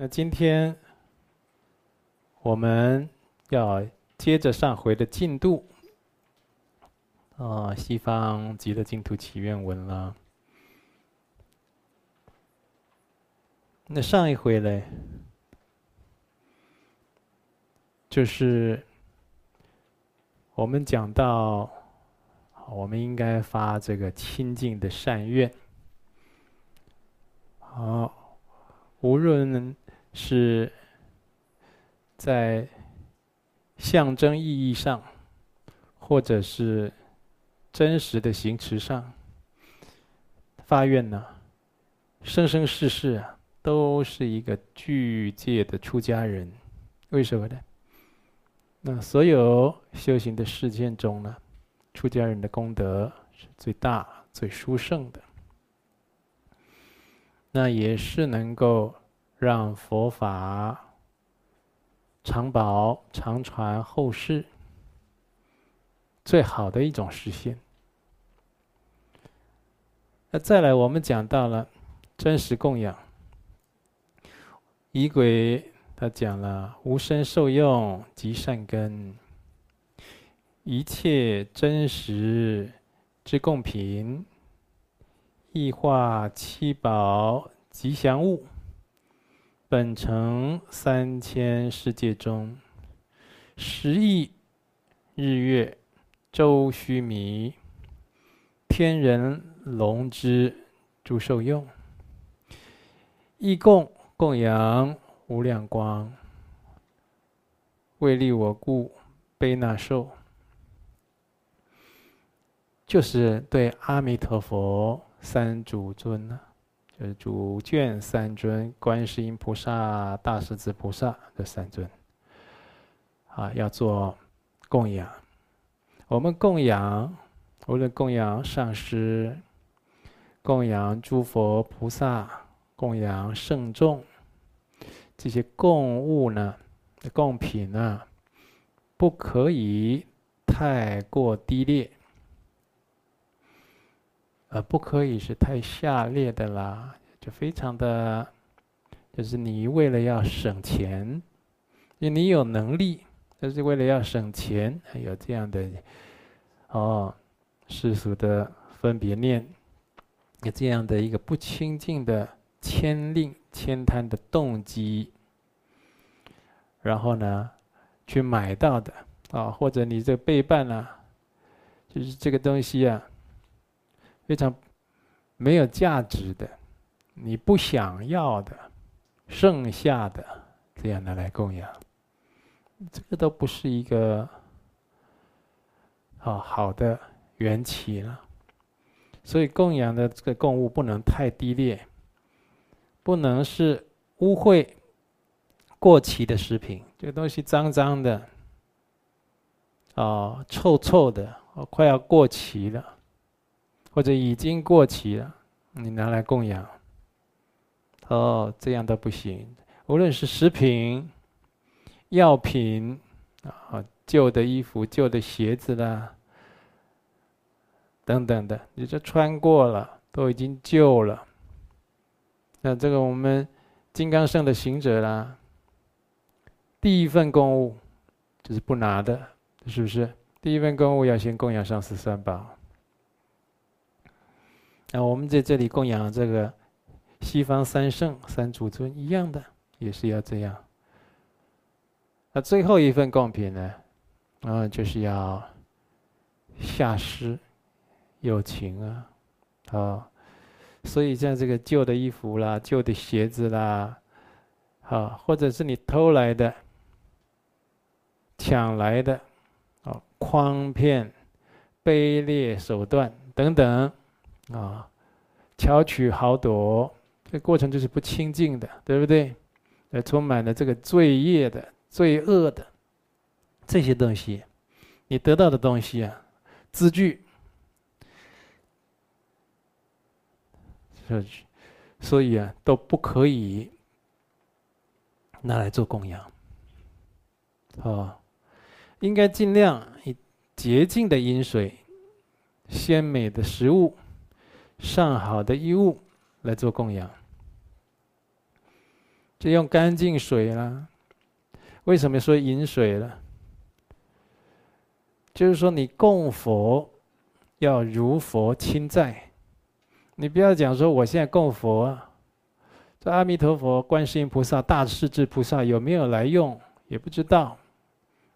那今天我们要接着上回的进度，啊，西方极乐净土祈愿文了。那上一回嘞，就是我们讲到，我们应该发这个清净的善愿，好，无论。是在象征意义上，或者是真实的行持上，发愿呢，生生世世啊，都是一个具戒的出家人。为什么呢？那所有修行的事件中呢，出家人的功德是最大、最殊胜的。那也是能够。让佛法长保长传后世，最好的一种实现。那再来，我们讲到了真实供养，仪轨他讲了无身受用即善根，一切真实之供品，异化七宝吉祥物。本城三千世界中，十亿日月周须弥，天人龙之诸受用，一供供养无量光，为利我故，悲那受，就是对阿弥陀佛三主尊呢。就是主眷三尊，观世音菩萨、大势至菩萨这三尊，啊，要做供养。我们供养，无论供养上师、供养诸佛菩萨、供养圣众，这些供物呢、供品呢，不可以太过低劣。呃，不可以是太下劣的啦，就非常的，就是你为了要省钱，因为你有能力，但是为了要省钱，有这样的，哦，世俗的分别念，有这样的一个不清净的牵令、牵贪的动机，然后呢，去买到的啊，或者你这背叛啊，就是这个东西啊。非常没有价值的，你不想要的，剩下的这样的来供养，这个都不是一个好好的缘起了。所以供养的这个供物不能太低劣，不能是污秽、过期的食品，这个东西脏脏的，啊，臭臭的，快要过期了。或者已经过期了，你拿来供养，哦，这样都不行。无论是食品、药品啊，旧的衣服、旧的鞋子啦，等等的，你这穿过了，都已经旧了。那这个我们金刚圣的行者啦，第一份供物就是不拿的，是不是？第一份供物要先供养上十三宝。那我们在这里供养这个西方三圣三祖尊一样的，也是要这样。那最后一份贡品呢，啊，就是要下施友情啊，啊，所以像这个旧的衣服啦、旧的鞋子啦，啊，或者是你偷来的、抢来的，啊，诓骗、卑劣手段等等。啊，巧取豪夺，这过程就是不清净的，对不对？呃，充满了这个罪业的、罪恶的这些东西，你得到的东西啊，资具，所以啊，都不可以拿来做供养。啊，应该尽量以洁净的饮水、鲜美的食物。上好的衣物来做供养，就用干净水啦。为什么说饮水了？就是说你供佛要如佛亲在，你不要讲说我现在供佛啊，这阿弥陀佛、观世音菩萨、大势至菩萨有没有来用也不知道。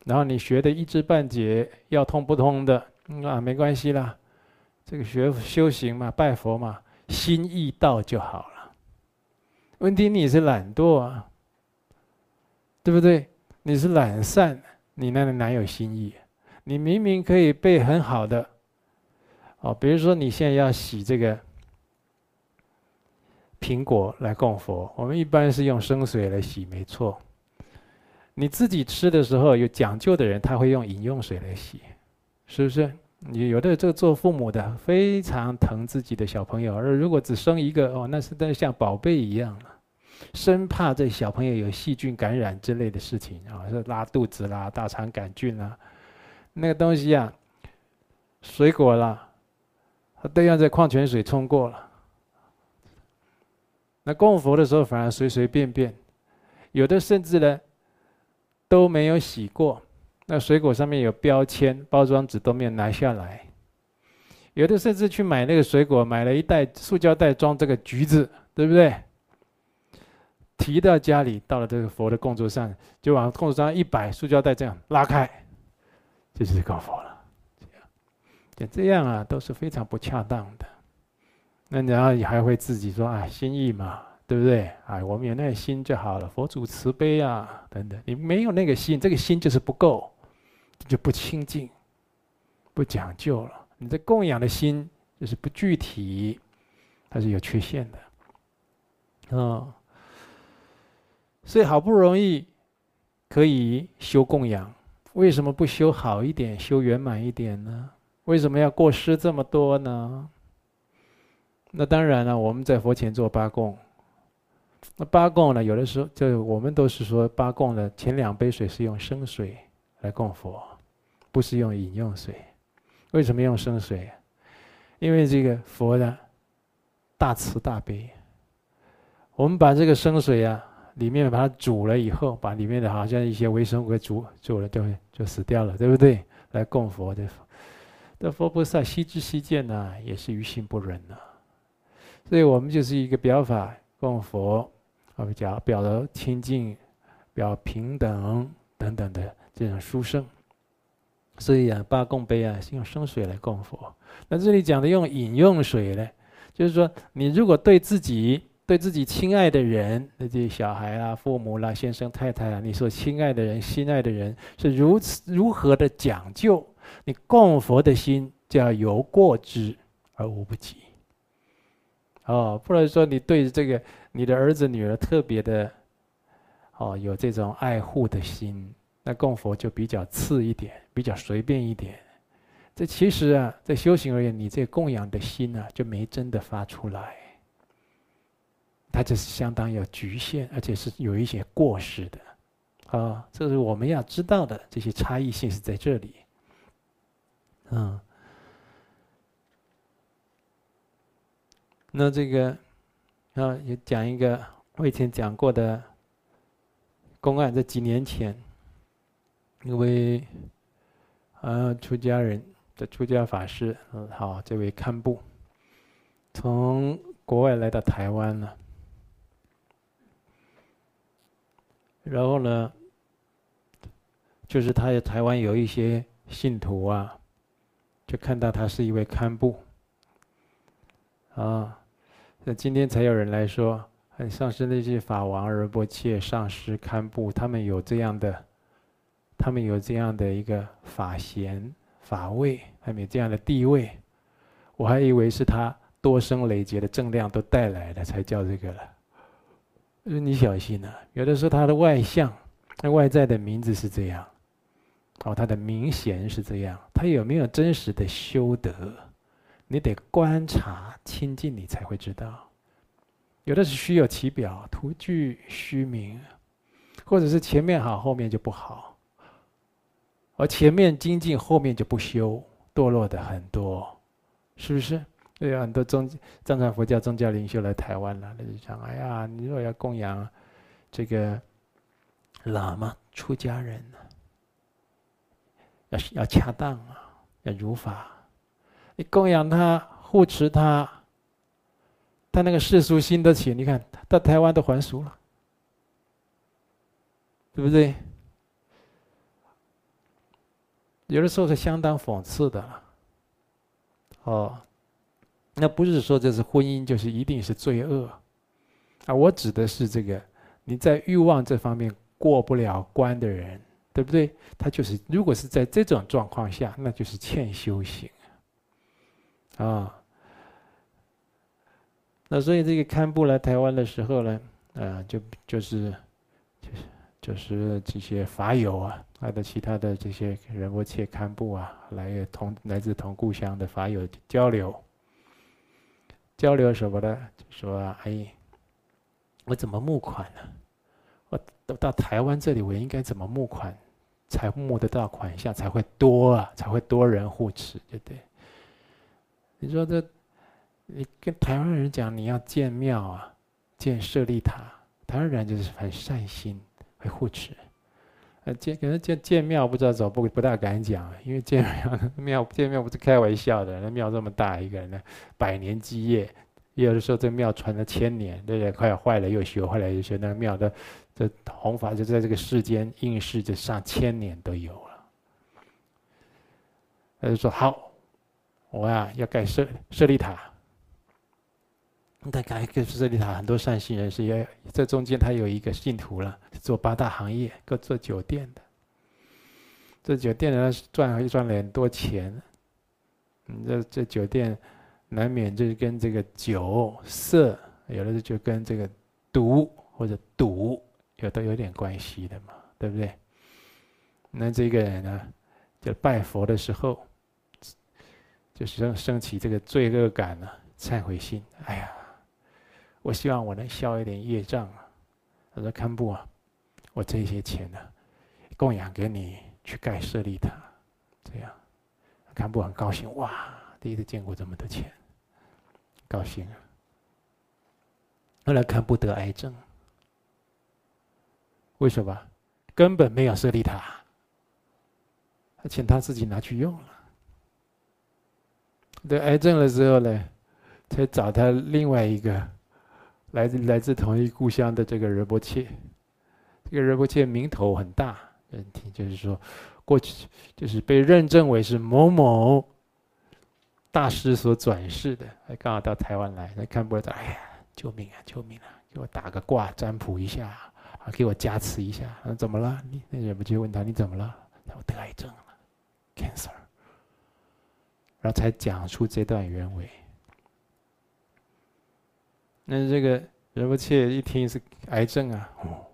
然后你学的一知半解，要通不通的啊？没关系啦，这个学修行嘛，拜佛嘛，心意到就好了。问题你是懒惰啊，对不对？你是懒散，你那里哪有心意？你明明可以背很好的，哦，比如说你现在要洗这个苹果来供佛，我们一般是用生水来洗，没错。你自己吃的时候有讲究的人，他会用饮用水来洗，是不是？你有的这个做父母的非常疼自己的小朋友，而如果只生一个哦，那是在像宝贝一样了，生怕这小朋友有细菌感染之类的事情啊，是拉肚子啦、大肠杆菌啦，那个东西啊，水果啦，都要在矿泉水冲过了。那供佛的时候反而随随便便，有的甚至呢。都没有洗过，那水果上面有标签，包装纸都没有拿下来。有的甚至去买那个水果，买了一袋塑胶袋装这个橘子，对不对？提到家里，到了这个佛的供桌上，就往供桌上一摆，塑胶袋这样拉开，就是供佛了。这样，就这样啊，都是非常不恰当的。那然后你还会自己说啊，心意嘛。对不对？哎，我们有那个心就好了。佛祖慈悲啊，等等。你没有那个心，这个心就是不够，就不清净，不讲究了。你这供养的心就是不具体，它是有缺陷的。啊，所以好不容易可以修供养，为什么不修好一点，修圆满一点呢？为什么要过失这么多呢？那当然了，我们在佛前做八供。那八供呢？有的时候就我们都是说八供的前两杯水是用生水来供佛，不是用饮用水。为什么用生水？因为这个佛的大慈大悲。我们把这个生水啊，里面把它煮了以后，把里面的好像一些微生物给煮煮了，就就死掉了，对不对？来供佛的，这佛菩萨悉知悉见呢，也是于心不忍呐。所以我们就是一个表法。供佛，我们讲表的清净、表平等等等的这种殊胜，所以啊，八供杯啊是用生水来供佛。那这里讲的用饮用水呢，就是说你如果对自己、对自己亲爱的人，那些小孩啊、父母啦、先生太太啊，你所亲爱的人、心爱的人是如此如何的讲究，你供佛的心就要有过之而无不及。哦，不能说你对这个你的儿子女儿特别的，哦，有这种爱护的心，那供佛就比较次一点，比较随便一点。这其实啊，在修行而言，你这供养的心呢，就没真的发出来。它就是相当有局限，而且是有一些过失的。啊，这是我们要知道的，这些差异性是在这里。嗯。那这个啊，也讲一个我以前讲过的公案，在几年前，因为啊出家人的出家法师，嗯，好，这位堪布从国外来到台湾了，然后呢，就是他在台湾有一些信徒啊，就看到他是一位堪布啊。那今天才有人来说，像是那些法王、仁波切、上师、堪布，他们有这样的，他们有这样的一个法贤、法位，他们有这样的地位，我还以为是他多生累劫的正量都带来的，才叫这个了。你小心啊！有的时候他的外相、那外在的名字是这样，哦，他的名衔是这样，他有没有真实的修德？你得观察亲近，你才会知道。有的是虚有其表，徒具虚名，或者是前面好，后面就不好。而前面精进，后面就不修，堕落的很多，是不是？对啊，很多宗藏传佛教宗教领袖来台湾了，他就讲：哎呀，你如果要供养这个喇嘛出家人呢，要要恰当啊，要如法，你供养他、护持他，他那个世俗心得起，你看到台湾都还俗了，对不对？有的时候是相当讽刺的，哦，那不是说这是婚姻就是一定是罪恶。啊，我指的是这个，你在欲望这方面过不了关的人，对不对？他就是，如果是在这种状况下，那就是欠修行啊。那所以这个堪布来台湾的时候呢，啊，就就是就是这些法友啊，还有其他的这些人物切堪布啊，来同来自同故乡的法友交流，交流什么呢？就说哎。我怎么募款呢？我到到台湾这里，我应该怎么募款，才募得到款项才会多啊？才会多人护持，对不对？你说这，你跟台湾人讲你要建庙啊，建舍利塔，台湾人就是很善心，会护持。呃，建可能建建庙不知道怎么不不大敢讲，因为建庙 庙建庙不是开玩笑的，那庙这么大一个呢，百年基业。有的时候，这庙传了千年，对不对？快要坏了又修，坏了又修。那个庙的这弘法，就在这个世间应世，就上千年都有了。他就说：“好，我呀要盖舍舍利塔。他盖个舍利塔，很多善心人士也这中间。他有一个信徒了，做八大行业，各做酒店的。这酒店呢，赚赚了很多钱。嗯，这这酒店。”难免就是跟这个酒色，有的就跟这个毒或者赌有都有点关系的嘛，对不对？那这个人呢，就拜佛的时候，就是升升起这个罪恶感呢，忏悔心。哎呀，我希望我能消一点业障啊。他说：“堪布啊，我这些钱呢，供养给你去盖舍利塔，这样。”堪布很高兴，哇，第一次见过这么多钱。高兴啊！后来堪布得癌症，为什么？根本没有舍利塔，请他自己拿去用了。得癌症的时候呢，才找他另外一个来自来自同一故乡的这个仁波切。这个仁波切名头很大，问题就是说，过去就是被认证为是某某。大师所转世的，还刚好到台湾来，他看不到，哎呀，救命啊，救命啊！给我打个卦，占卜一下，啊，给我加持一下。啊，怎么了？你那人不就问他你怎么了？他说得癌症了，cancer。然后才讲出这段原委。那这个仁波切一听是癌症啊，哦，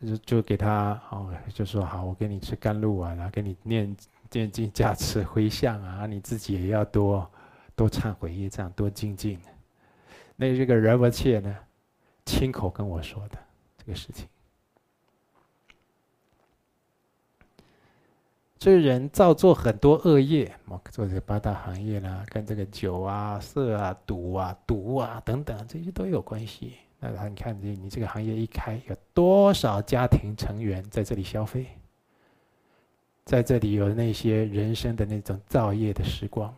就就给他哦，就说好，我给你吃甘露啊，然后给你念。念经加持回向啊，你自己也要多多忏悔业障，多精进。那这个仁波切呢，亲口跟我说的这个事情。这人造作很多恶业，做这八大行业啦，跟这个酒啊、色啊、赌啊、毒啊等等，这些都有关系。那你看，你你这个行业一开，有多少家庭成员在这里消费？在这里有那些人生的那种造业的时光，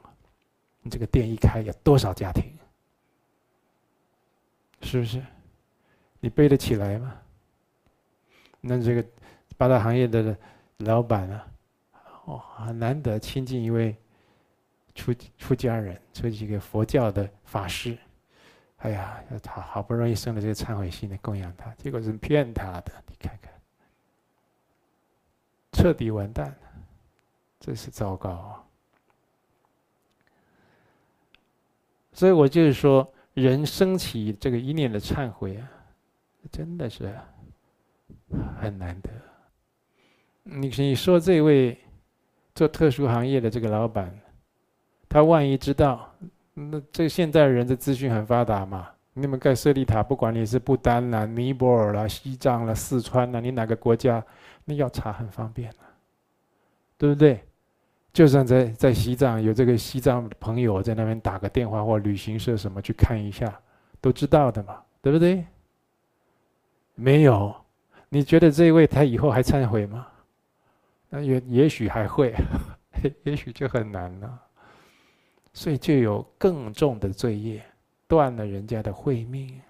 你这个店一开，有多少家庭？是不是？你背得起来吗？那这个八大行业的老板啊，哦，很难得亲近一位出出家人，出几个佛教的法师。哎呀，他好不容易生了这个忏悔心的供养他，结果是骗他的，你看看。彻底完蛋了，这是糟糕啊！所以我就是说，人升起这个一念的忏悔啊，真的是很难得。你你说这位做特殊行业的这个老板，他万一知道，那这现在人的资讯很发达嘛？你们盖舍利塔，不管你是不丹啦、尼泊尔啦、西藏啦、四川啦，你哪个国家？那要查很方便啊，对不对？就算在在西藏有这个西藏朋友在那边打个电话或旅行社什么去看一下，都知道的嘛。对不对？没有，你觉得这一位他以后还忏悔吗？那也也许还会，也许就很难了。所以就有更重的罪业，断了人家的慧命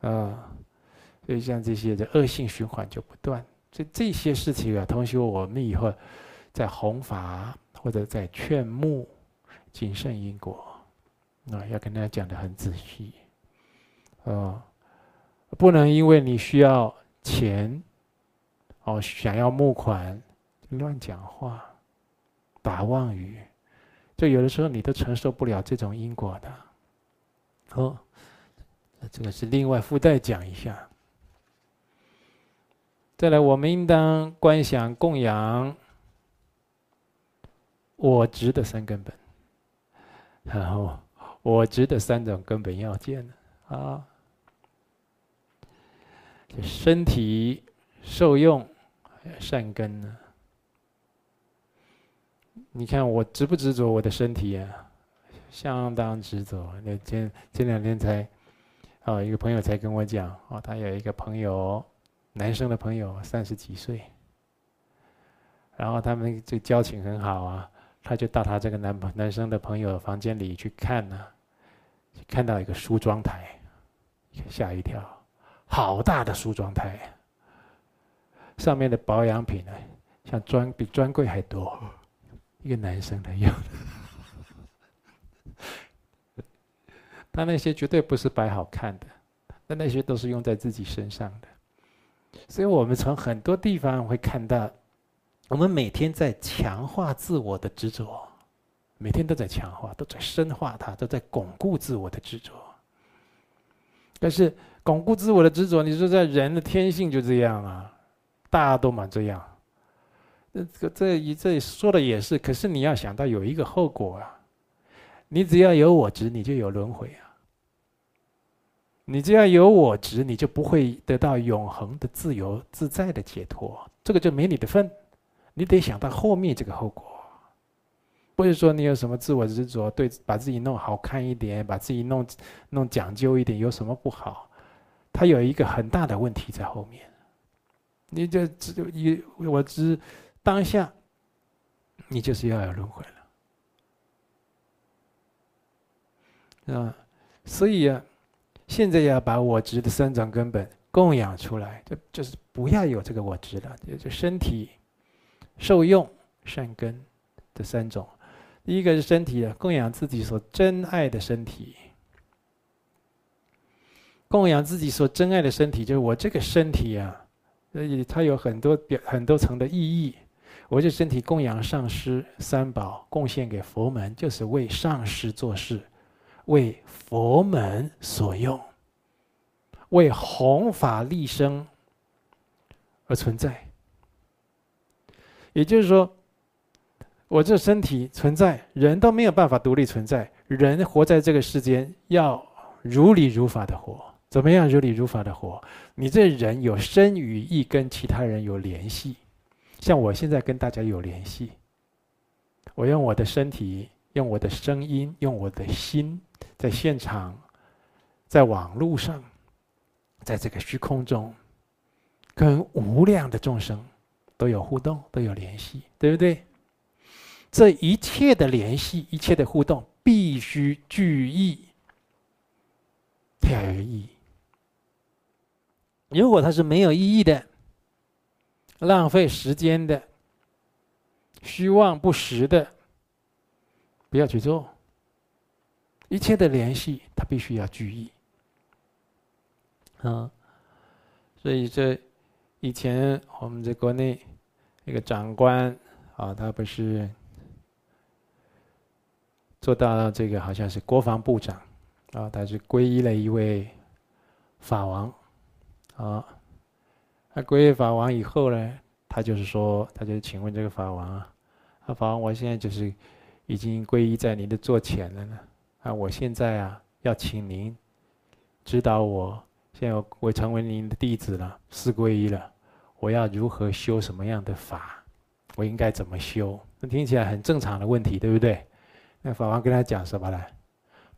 啊。所以像这些的恶性循环就不断。所以这些事情啊，同学，我们以后在弘法或者在劝募谨慎因果，啊，要跟大家讲的很仔细，啊，不能因为你需要钱，哦，想要募款，乱讲话，打妄语，就有的时候你都承受不了这种因果的。哦，这个是另外附带讲一下。再来，我们应当观想供养我执的三根本，然后我执的三种根本要件呢啊，就身体受用善根呢。你看我执不执着我的身体啊？相当执着。那前前两天才，啊，一个朋友才跟我讲，哦，他有一个朋友。男生的朋友三十几岁，然后他们这交情很好啊，他就到他这个男朋男生的朋友房间里去看呢，看到一个梳妆台，吓一跳，好大的梳妆台，上面的保养品呢，像专比专柜还多，一个男生的用，他那些绝对不是摆好看的，那那些都是用在自己身上的。所以我们从很多地方会看到，我们每天在强化自我的执着，每天都在强化，都在深化它，都在巩固自我的执着。但是巩固自我的执着，你说在人的天性就这样啊，大家都嘛这样。这这这一这说的也是，可是你要想到有一个后果啊，你只要有我执，你就有轮回啊。你只要有我执，你就不会得到永恒的自由自在的解脱，这个就没你的份。你得想到后面这个后果，不是说你有什么自我执着，对，把自己弄好看一点，把自己弄弄讲究一点，有什么不好？它有一个很大的问题在后面。你就只一我只当下，你就是要有轮回了，啊，所以啊。现在要把我执的三种根本供养出来，就就是不要有这个我执了，就身体受用善根这三种。第一个是身体啊，供养自己所珍爱的身体，供养自己所珍爱的身体，就是我这个身体啊，所以它有很多表很多层的意义。我这身体供养上师三宝，贡献给佛门，就是为上师做事。为佛门所用，为弘法立生而存在。也就是说，我这身体存在，人都没有办法独立存在。人活在这个世间，要如理如法的活。怎么样如理如法的活？你这人有身与意，跟其他人有联系。像我现在跟大家有联系，我用我的身体，用我的声音，用我的心。在现场，在网络上，在这个虚空中，跟无量的众生都有互动，都有联系，对不对？这一切的联系，一切的互动，必须具意，要有意义。如果它是没有意义的，浪费时间的，虚妄不实的，不要去做。一切的联系，它必须要注意。啊，所以这以前我们在国内一个长官啊，他不是做到了这个好像是国防部长啊，他是皈依了一位法王啊。那皈依法王以后呢，他就是说，他就请问这个法王啊，啊，法王，我现在就是已经皈依在您的座前了呢。啊，我现在啊，要请您指导我。现在我成为您的弟子了，四皈依了。我要如何修什么样的法？我应该怎么修？那听起来很正常的问题，对不对？那法王跟他讲什么呢？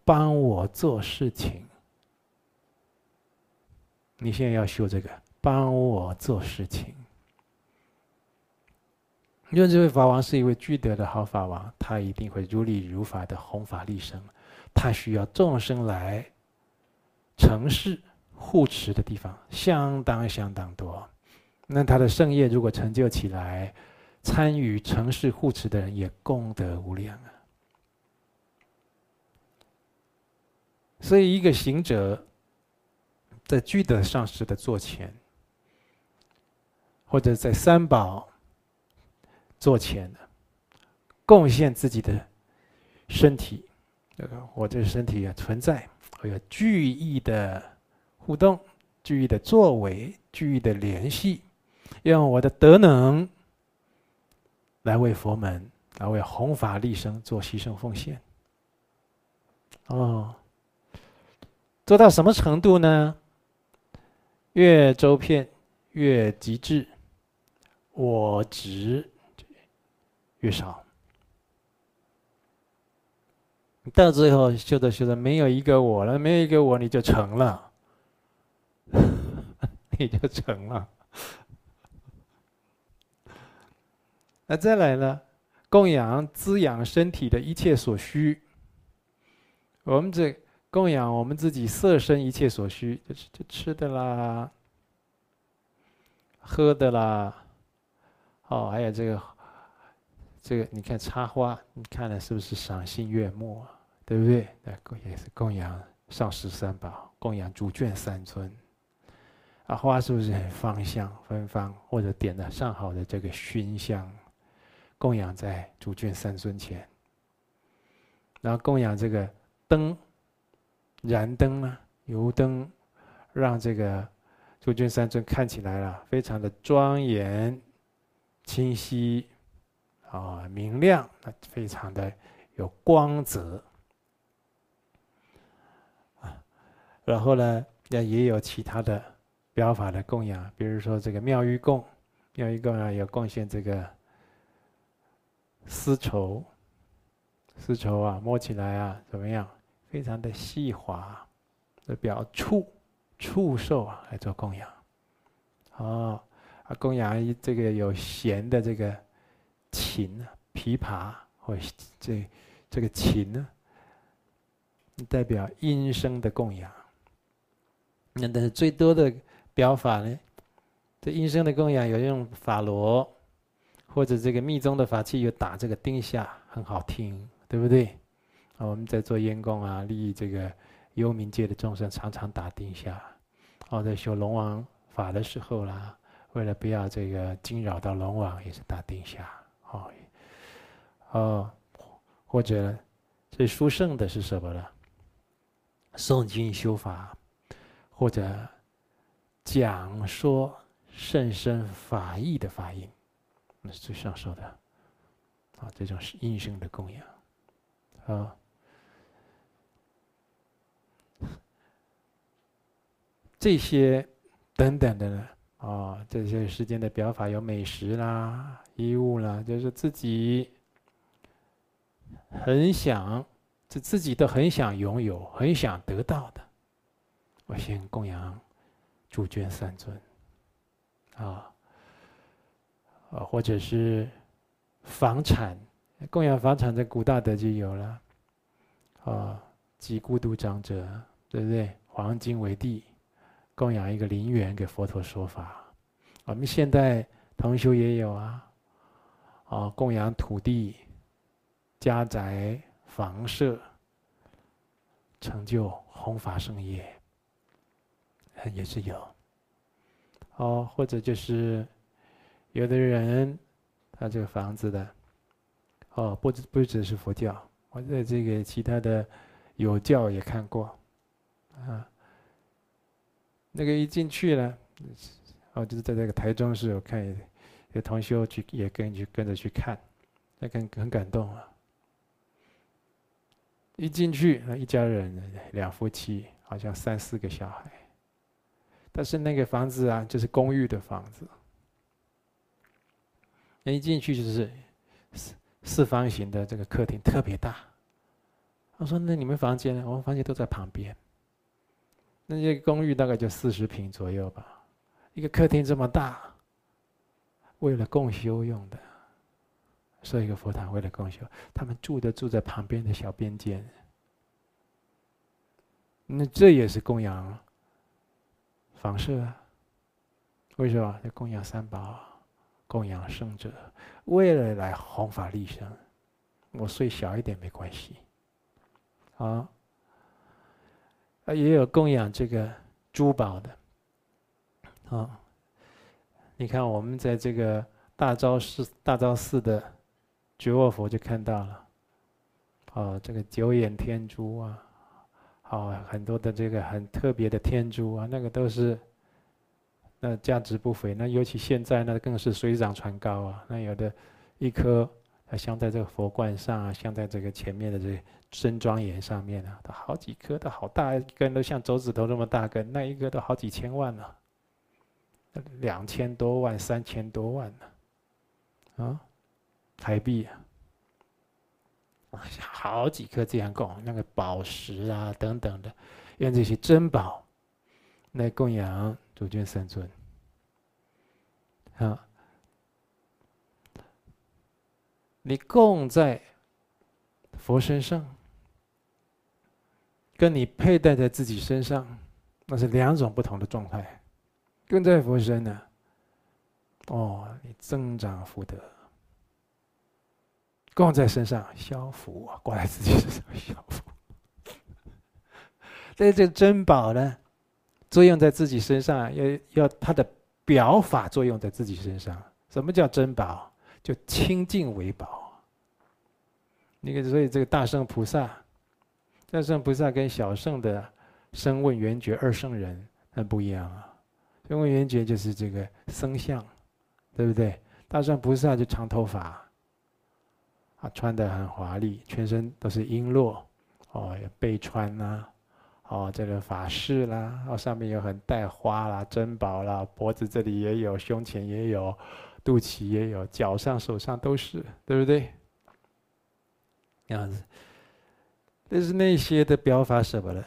帮我做事情，你现在要修这个，帮我做事情。因为这位法王是一位具德的好法王，他一定会如理如法的弘法利生，他需要众生来城市护持的地方相当相当多。那他的圣业如果成就起来，参与城市护持的人也功德无量啊。所以，一个行者在具德上师的座前，或者在三宝座前贡献自己的身体，这个我这身体也存在，会有具意的互动、具意的作为、具意的联系，用我的德能来为佛门、来为弘法利生做牺牲奉献。哦。做到什么程度呢？越周遍，越极致，我执越少。到最后修着修着，没有一个我了，没有一个我，你就成了，你就成了。那再来呢？供养滋养身体的一切所需，我们这。供养我们自己色身一切所需，就是就吃的啦、喝的啦，哦，还有这个这个，你看插花，你看了是不是赏心悦目啊？对不对？那供也是供养上师三宝，供养主眷三尊。啊，花是不是很芳香芬芳？或者点了上好的这个熏香，供养在主眷三尊前，然后供养这个灯。燃灯啊，油灯，让这个诸君三尊看起来了，非常的庄严、清晰，啊，明亮，啊，非常的有光泽，啊，然后呢，那也有其他的表法的供养，比如说这个妙玉供，妙玉供啊，有贡献这个丝绸，丝绸啊，摸起来啊，怎么样？非常的细滑，的表触触受啊来做供养，哦，啊供养这个有弦的这个琴啊，琵琶或这这个琴呢，代表音声的供养。那但是最多的表法呢，这音声的供养有用法螺，或者这个密宗的法器有打这个钉下，很好听，对不对？我们在做烟供啊，利益这个幽冥界的众生，常常打定下。哦，在修龙王法的时候啦，为了不要这个惊扰到龙王，也是打定下。哦，哦，或者最殊胜的是什么呢？诵经修法，或者讲说甚深法义的法音，那是最上首的。啊，这种是音声的供养。啊。这些等等的呢，啊，这些时间的表法有美食啦、衣物啦，就是自己很想，自自己都很想拥有、很想得到的。我先供养主眷三尊，啊，啊，或者是房产，供养房产在古大德就有了，啊，即孤独长者，对不对？黄金为地。供养一个陵园给佛陀说法，我们现代同修也有啊，啊，供养土地、家宅、房舍，成就弘法圣业，也是有。哦，或者就是有的人他这个房子的，哦，不只不只是佛教，我在这个其他的有教也看过，啊。那个一进去了，哦，就是在这个台中市，我看有同学去也跟去跟着去看，那很很感动啊。一进去，那一家人两夫妻，好像三四个小孩，但是那个房子啊，就是公寓的房子，一进去就是四四方形的这个客厅，特别大。我说：“那你们房间呢？我们房间都在旁边。”那些公寓大概就四十平左右吧，一个客厅这么大，为了共修用的，设一个佛堂为了共修，他们住的住在旁边的小边间，那这也是供养房舍啊？为什么？要供养三宝，供养圣者，为了来弘法利生。我睡小一点没关系，啊。啊，也有供养这个珠宝的，啊，你看我们在这个大昭寺大昭寺的觉卧佛就看到了，哦，这个九眼天珠啊，啊，很多的这个很特别的天珠啊，那个都是那价值不菲，那尤其现在那更是水涨船高啊，那有的一颗。啊镶在这个佛冠上啊，镶在这个前面的这身庄严上面啊，它好几颗，都好大一根，都像手指头那么大根，那一个都好几千万呢，两千多万、三千多万呢，啊，台币啊，好几颗这样供，那个宝石啊等等的，用这些珍宝来供养主君三尊，啊。你供在佛身上，跟你佩戴在自己身上，那是两种不同的状态。供在佛身呢，哦，你增长福德；供在身上消福啊，挂在自己身上消福。在这珍宝呢，作用在自己身上，要要它的表法作用在自己身上。什么叫珍宝？就清净为宝。那个，所以这个大圣菩萨，大圣菩萨跟小圣的声问缘觉二圣人很不一样啊。声问缘觉就是这个僧相，对不对？大圣菩萨就长头发，啊，穿的很华丽，全身都是璎珞，哦，背穿呐，哦，这个法饰啦，哦，上面有很带花啦、珍宝啦，脖子这里也有，胸前也有。肚脐也有，脚上、手上都是，对不对？这样子，但是那些的表法什么的，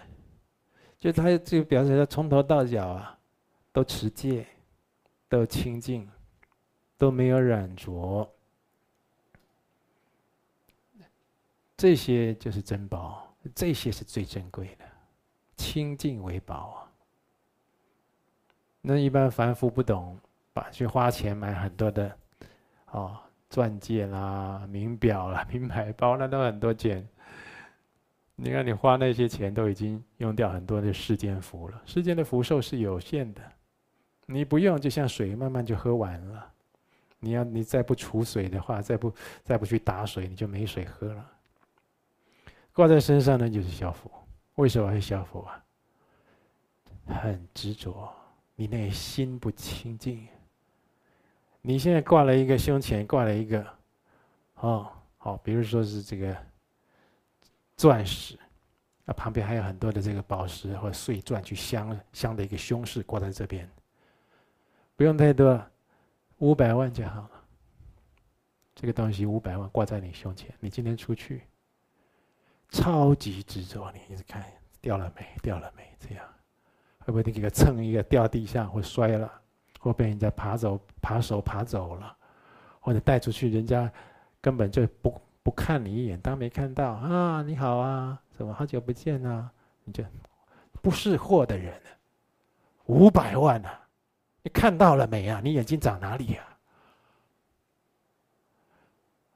就他这个表示他从头到脚啊，都持戒，都清净，都没有染着，这些就是珍宝，这些是最珍贵的，清净为宝啊。那一般凡夫不懂。把去花钱买很多的，哦，钻戒啦、名表啦、名牌包，那都很多钱。你看，你花那些钱都已经用掉很多的世间福了。世间的福寿是有限的，你不用，就像水，慢慢就喝完了。你要你再不储水的话，再不再不去打水，你就没水喝了。挂在身上呢，就是消福。为什么会消福啊？很执着，你那心不清净。你现在挂了一个胸前挂了一个，哦，好，比如说是这个钻石，啊，旁边还有很多的这个宝石或碎钻去镶镶的一个胸饰挂在这边，不用太多，五百万就好了。这个东西五百万挂在你胸前，你今天出去，超级执着，你一直看掉了没，掉了没，这样会不会你给它蹭一个掉地上或摔了？或被人家爬走、扒手爬走了，或者带出去，人家根本就不不看你一眼，当没看到啊！你好啊，怎么好久不见啊？你就不识货的人，五百万啊！你看到了没啊？你眼睛长哪里呀？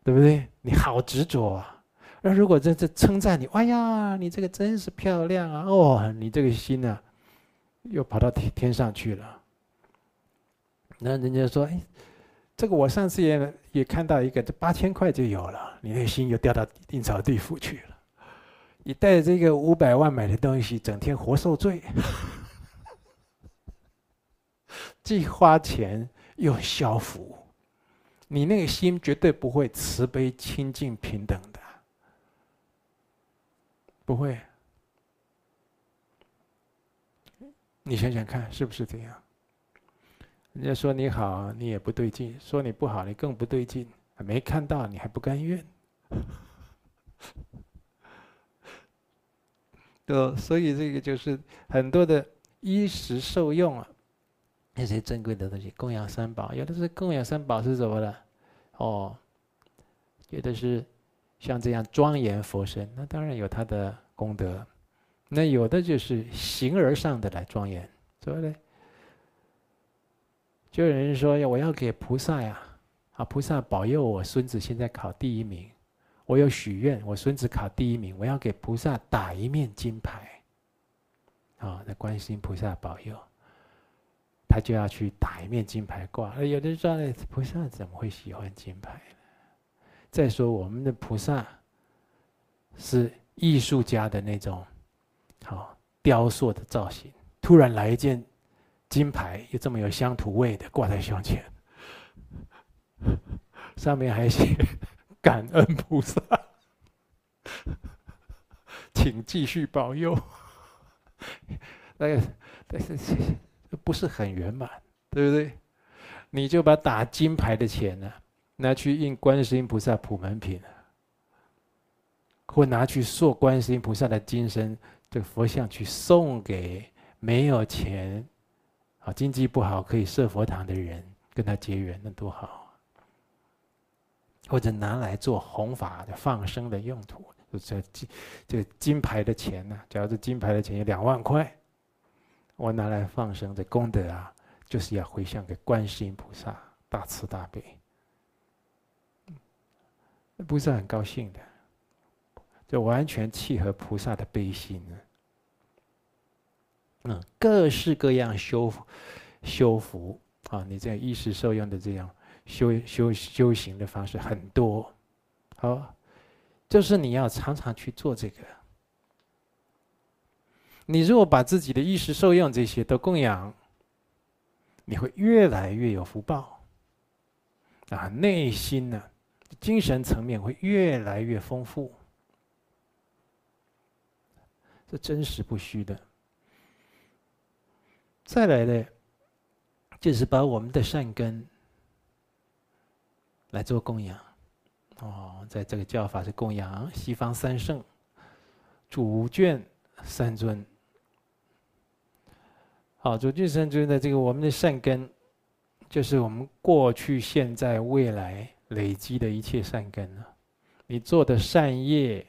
对不对？你好执着啊！那如果这这称赞你，哎呀，你这个真是漂亮啊！哦，你这个心呢，又跑到天天上去了。那人家说：“哎，这个我上次也也看到一个，这八千块就有了，你那心又掉到阴曹地府去了。你带着这个五百万买的东西，整天活受罪，既花钱又消福，你那个心绝对不会慈悲、清净、平等的，不会。你想想看，是不是这样？”人家说你好，你也不对劲；说你不好，你更不对劲。没看到，你还不甘愿。对，所以这个就是很多的衣食受用啊，那些珍贵的东西，供养三宝，有的是供养三宝是什么呢？哦，有的是像这样庄严佛身，那当然有他的功德。那有的就是形而上的来庄严，怎么呢？就有人说要我要给菩萨呀，啊，菩萨保佑我孙子现在考第一名，我有许愿，我孙子考第一名，我要给菩萨打一面金牌。啊，那观世音菩萨保佑，他就要去打一面金牌挂。有的人说，菩萨怎么会喜欢金牌呢？再说我们的菩萨是艺术家的那种。好，雕塑的造型，突然来一件金牌，又这么有乡土味的挂在胸前，上面还写“感恩菩萨，请继续保佑”。那个，但是不是很圆满，对不对？你就把打金牌的钱呢，拿去印观世音菩萨普门品，或拿去塑观世音菩萨的金身。这个佛像去送给没有钱、啊经济不好可以设佛堂的人，跟他结缘，那多好！或者拿来做弘法的放生的用途，这金这金牌的钱呢？假如这金牌的钱有两万块，我拿来放生的功德啊，就是要回向给观世音菩萨，大慈大悲，不是很高兴的。就完全契合菩萨的悲心呢。嗯，各式各样修修福啊，你这样衣食受用的这样修修修行的方式很多，好，就是你要常常去做这个。你如果把自己的衣食受用这些都供养，你会越来越有福报啊，内心呢，精神层面会越来越丰富。这真实不虚的。再来呢，就是把我们的善根来做供养。哦，在这个教法是供养西方三圣、主眷三尊。好，主眷三尊的这个我们的善根，就是我们过去、现在、未来累积的一切善根啊。你做的善业。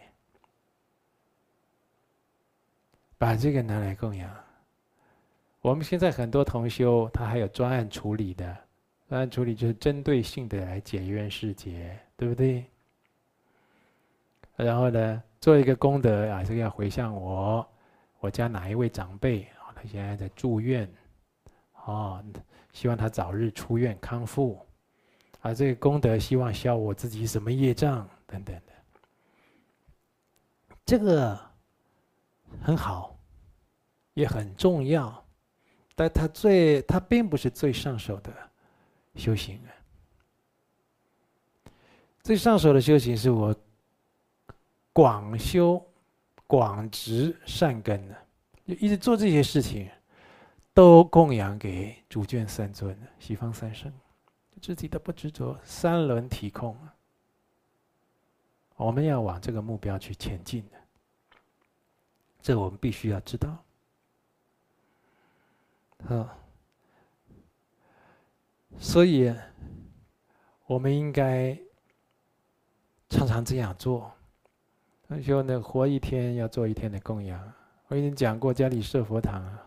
把这个拿来供养。我们现在很多同修，他还有专案处理的，专案处理就是针对性的来解冤释结，对不对？然后呢，做一个功德啊，这个要回向我，我家哪一位长辈啊，他现在在住院，啊，希望他早日出院康复，啊，这个功德希望消我自己什么业障等等的，这个。很好，也很重要，但它最，它并不是最上手的修行啊。最上手的修行是我广修、广植善根呢，就一直做这些事情，都供养给主眷三尊、西方三圣，自己的不执着，三轮体空啊。我们要往这个目标去前进的。这我们必须要知道，啊，所以我们应该常常这样做。说呢，活一天要做一天的供养。我已经讲过，家里设佛堂啊，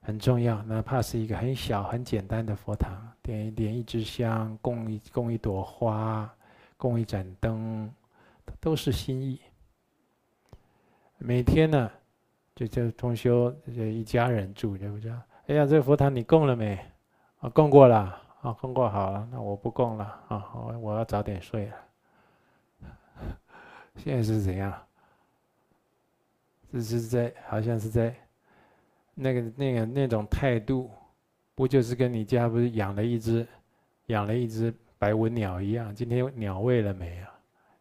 很重要。哪怕是一个很小、很简单的佛堂，点一点一支香，供一供一朵花，供一盏灯，都是心意。每天呢，就就同修就一家人住，对不对？哎呀，这个佛堂你供了没？啊，供过了，啊，供过好了，那我不供了，啊，我我要早点睡了。现在是怎样？这是在好像是在那个那个那种态度，不就是跟你家不是养了一只养了一只白文鸟一样？今天鸟喂了没啊？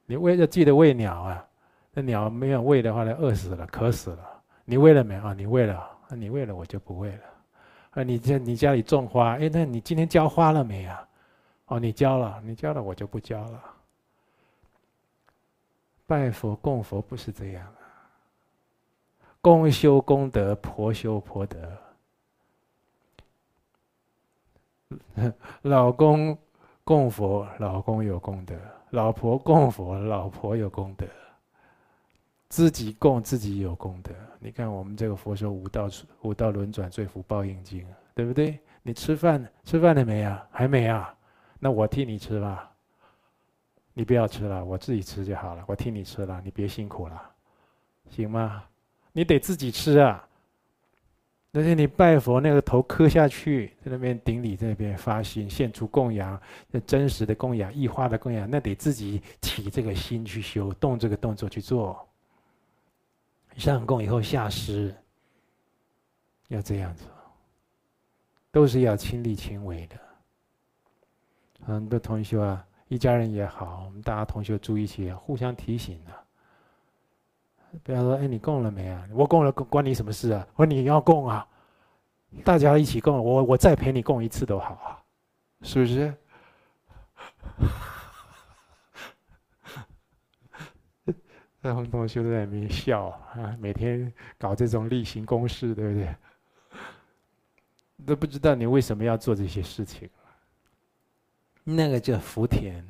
你喂要记得喂鸟啊！那鸟没有喂的话呢，饿死了，渴死了。你喂了没啊？你喂了，你喂了，我就不喂了。啊，你家你家里种花，哎，那你今天浇花了没啊？哦，你浇了，你浇了，我就不浇了。拜佛供佛不是这样啊，公修功德，婆修婆德。老公供佛，老公有功德；老婆供佛，老婆有功德。自己供自己有功德。你看我们这个佛说五道五道轮转最福报应经，对不对？你吃饭吃饭了没啊？还没啊？那我替你吃吧。你不要吃了，我自己吃就好了。我替你吃了，你别辛苦了，行吗？你得自己吃啊。那天你拜佛，那个头磕下去，在那边顶礼，在那边发心，献出供养，那真实的供养，异化的供养，那得自己起这个心去修，动这个动作去做。上供以后下施，要这样子，都是要亲力亲为的。很多同学啊。一家人也好，我们大家同学住一起，互相提醒啊。不要说，哎，你供了没啊？我供了，关你什么事啊？我说你要供啊，大家一起供，我我再陪你供一次都好啊，是不是？那红同学在那边笑啊，每天搞这种例行公事，对不对？都不知道你为什么要做这些事情。那个叫福田，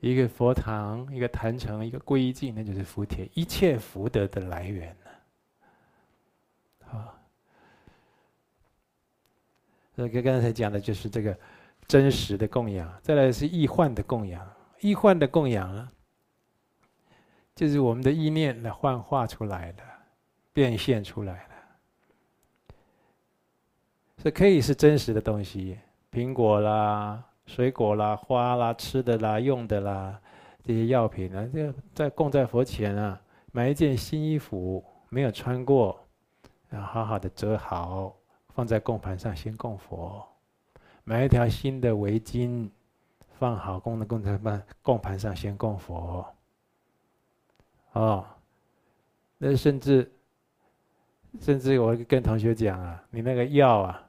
一个佛堂，一个坛城，一个归境，那就是福田，一切福德的来源呢。啊，这个刚才讲的就是这个真实的供养，再来是易患的供养，易患的供养啊，就是我们的意念来幻化出来的，变现出来的，这可以是真实的东西，苹果啦。水果啦、花啦、吃的啦、用的啦，这些药品啊，这在供在佛前啊，买一件新衣服没有穿过，然后好好的折好，放在供盘上先供佛；买一条新的围巾，放好供的供在盘供盘上先供佛。哦，那甚至甚至我跟同学讲啊，你那个药啊。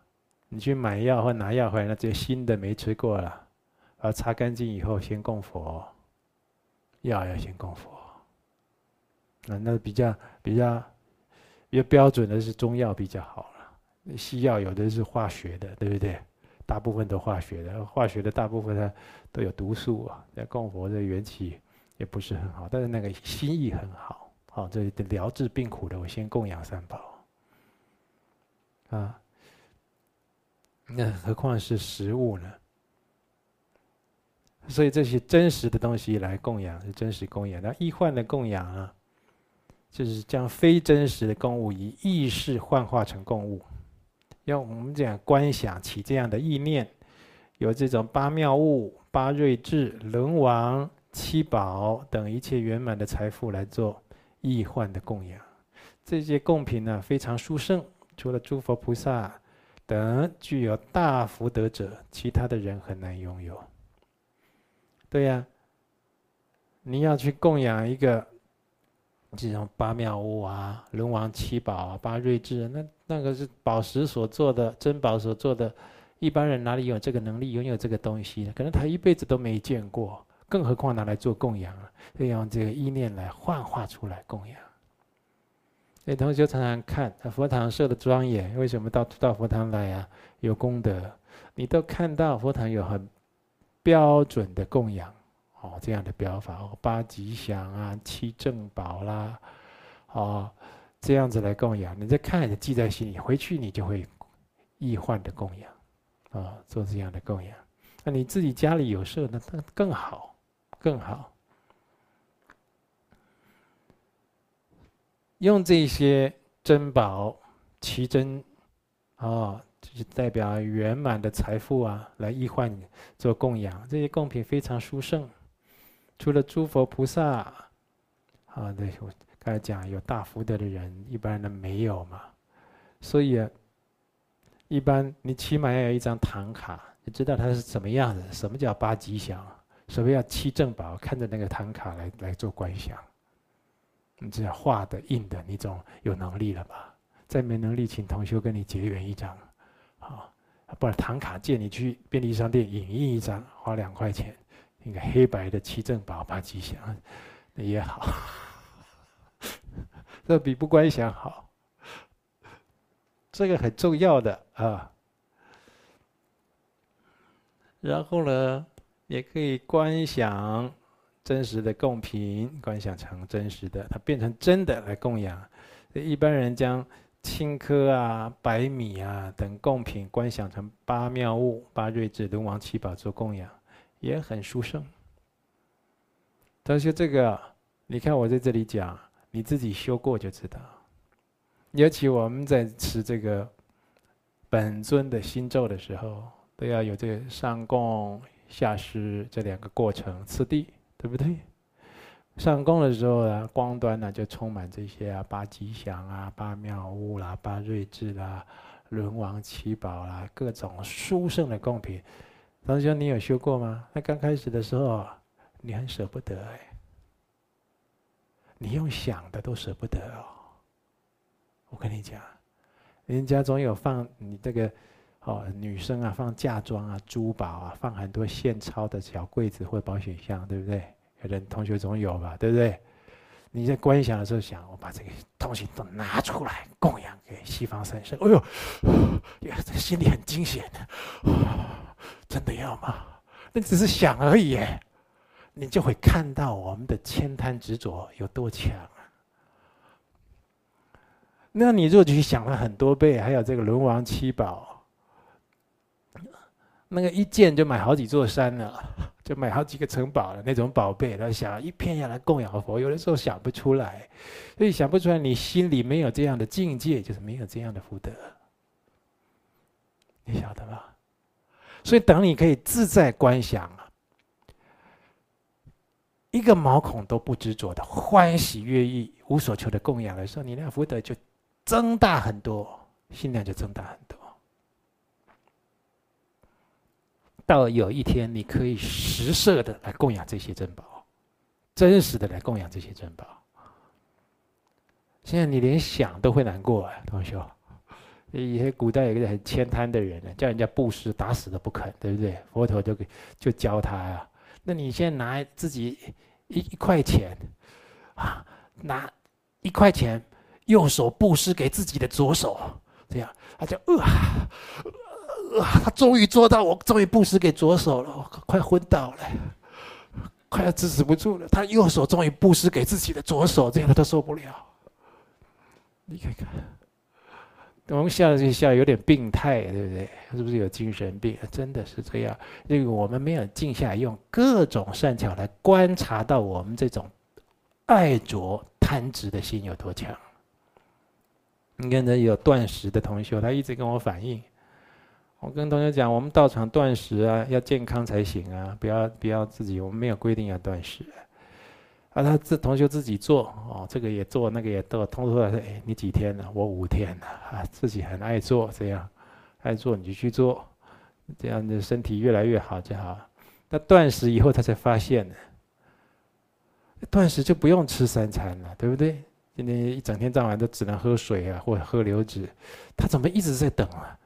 你去买药或拿药回来，那这新的没吃过了，把它擦干净以后先供佛。药要先供佛。那那比较比较比较标准的是中药比较好了，西药有的是化学的，对不对？大部分都化学的，化学的大部分它都有毒素啊。在供佛的元气也不是很好，但是那个心意很好，好这疗治病苦的，我先供养三宝啊。那何况是食物呢？所以这些真实的东西来供养是真实供养，那易幻的供养啊，就是将非真实的供物以意识幻化成供物。要我们讲观想起这样的意念，有这种八妙物、八瑞智、轮王、七宝等一切圆满的财富来做易患的供养。这些贡品呢，非常殊胜，除了诸佛菩萨。等具有大福德者，其他的人很难拥有。对呀，你要去供养一个这种八妙屋啊、龙王七宝啊、八瑞智，那那个是宝石所做的、珍宝所做的，一般人哪里有这个能力拥有这个东西呢？可能他一辈子都没见过，更何况拿来做供养啊？要用这个意念来幻化出来供养。所以同学常常看佛堂设的庄严，为什么到到佛堂来啊？有功德，你都看到佛堂有很标准的供养，哦，这样的标法哦，八吉祥啊，七正宝啦，哦，这样子来供养，你再看，记在心里，回去你就会易幻的供养，啊，做这样的供养。那你自己家里有设，那那更好，更好。用这些珍宝、奇珍，啊，就是代表圆满的财富啊，来易换做供养。这些贡品非常殊胜，除了诸佛菩萨，啊，对我刚才讲有大福德的人，一般人没有嘛。所以，一般你起码要有一张唐卡，你知道它是什么样子？什么叫八吉祥？所谓要七正宝？看着那个唐卡来来做观想。你只要画的、印的，你总有能力了吧？再没能力，请同学跟你结缘一张，好，不然唐卡借你去便利商店影印一张，花两块钱，一个黑白的七正宝八吉祥，那也好，这比不观想好。这个很重要的啊。然后呢，也可以观想真实的供品，观想成真实的，它变成真的来供养。一般人将青稞啊、白米啊等贡品观想成八妙物、八瑞智、龙王七宝做供养，也很殊胜。但是这个，你看我在这里讲，你自己修过就知道。尤其我们在持这个本尊的心咒的时候。都要有这个上供下施这两个过程次第，对不对？上供的时候呢，光端呢就充满这些啊，八吉祥啊，八妙物啦，八瑞智啦，轮王七宝啦，各种殊胜的贡品。同学，你有修过吗？那刚开始的时候，你很舍不得哎，你用想的都舍不得哦。我跟你讲，人家总有放你这个。哦，女生啊，放嫁妆啊，珠宝啊，放很多现钞的小柜子或保险箱，对不对？可能同学总有吧，对不对？你在观想的时候想，我把这个东西都拿出来供养给西方三圣。哎呦，呀，这心里很惊险的，真的要吗？那只是想而已，你就会看到我们的千贪执着有多强啊！那你若去想了很多倍，还有这个轮王七宝。那个一件就买好几座山了，就买好几个城堡了，那种宝贝，他想一片下来供养佛，有的时候想不出来，所以想不出来，你心里没有这样的境界，就是没有这样的福德，你晓得吧？所以等你可以自在观想啊，一个毛孔都不执着的欢喜悦意、无所求的供养的时候，你那福德就增大很多，心量就增大很多。到有一天，你可以实色的来供养这些珍宝，真实的来供养这些珍宝。现在你连想都会难过啊，同学。以前古代有个很悭贪的人呢，叫人家布施，打死都不肯，对不对？佛陀就给就教他呀。那你现在拿自己一一块钱，啊，拿一块钱，右手布施给自己的左手，这样他就呃。啊！他终于做到，我终于布施给左手了，我快昏倒了，快要支持不住了。他右手终于布施给自己的左手，这样他都受不了。你看看，我们笑就笑，有点病态，对不对？是不是有精神病？真的是这样。因为我们没有静下来，用各种善巧来观察到我们这种爱着贪执的心有多强。你看，这有断食的同学，他一直跟我反映。我跟同学讲，我们道场断食啊，要健康才行啊，不要不要自己，我们没有规定要断食。啊，他这同学自己做哦，这个也做，那个也做，通说说，哎，你几天了？我五天了啊，自己很爱做，这样爱做你就去做，这样的身体越来越好就好。那断食以后，他才发现呢，断食就不用吃三餐了，对不对？今天一整天到晚都只能喝水啊，或喝流质，他怎么一直在等啊？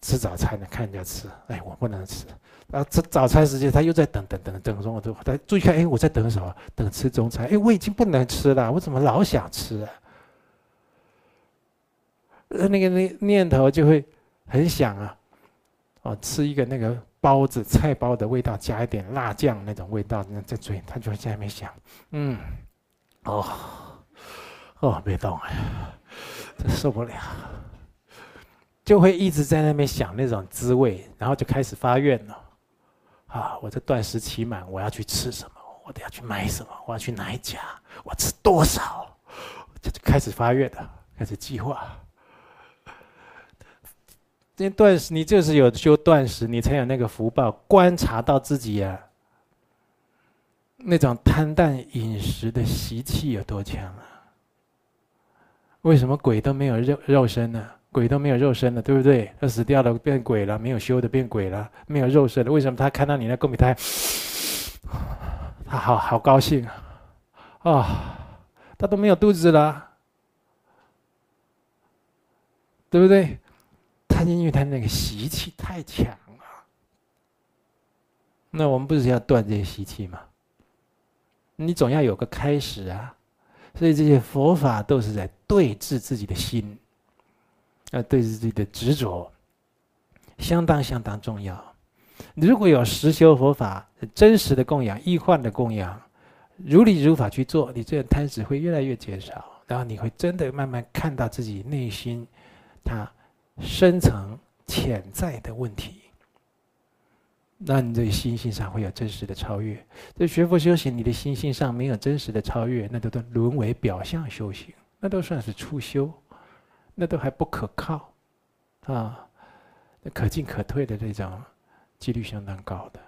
吃早餐呢，看人家吃，哎，我不能吃。然后吃早餐时间，他又在等等等等中午都，他注意看，哎，我在等什么？等吃中餐。哎，我已经不能吃了，我怎么老想吃啊？那个那念头就会很想啊，哦，吃一个那个包子菜包的味道，加一点辣酱那种味道，那在嘴，他就会在那边想，嗯，哦，哦，别动哎，真受不了。就会一直在那边想那种滋味，然后就开始发愿了。啊，我这断食期满，我要去吃什么？我得要去买什么？我要去哪一家？我吃多少？就开始发愿了，开始计划。这断食，你就是有修断食，你才有那个福报，观察到自己呀，那种贪淡饮食的习气有多强啊？为什么鬼都没有肉肉身呢？鬼都没有肉身了，对不对？他死掉了，变鬼了；没有修的变鬼了，没有肉身了。为什么他看到你那贡品，他他好好高兴啊？啊，他都没有肚子了，对不对？他因为他那个习气太强了。那我们不是要断这些习气吗？你总要有个开始啊！所以这些佛法都是在对治自己的心。要，对自己的执着，相当相当重要。如果有实修佛法、真实的供养、易患的供养，如理如法去做，你这个贪执会越来越减少，然后你会真的慢慢看到自己内心它深层潜在的问题。那你这心性上会有真实的超越。这学佛修行，你的心性上没有真实的超越，那都都沦为表象修行，那都算是初修，那都还不可靠，啊，可进可退的那种几率相当高的。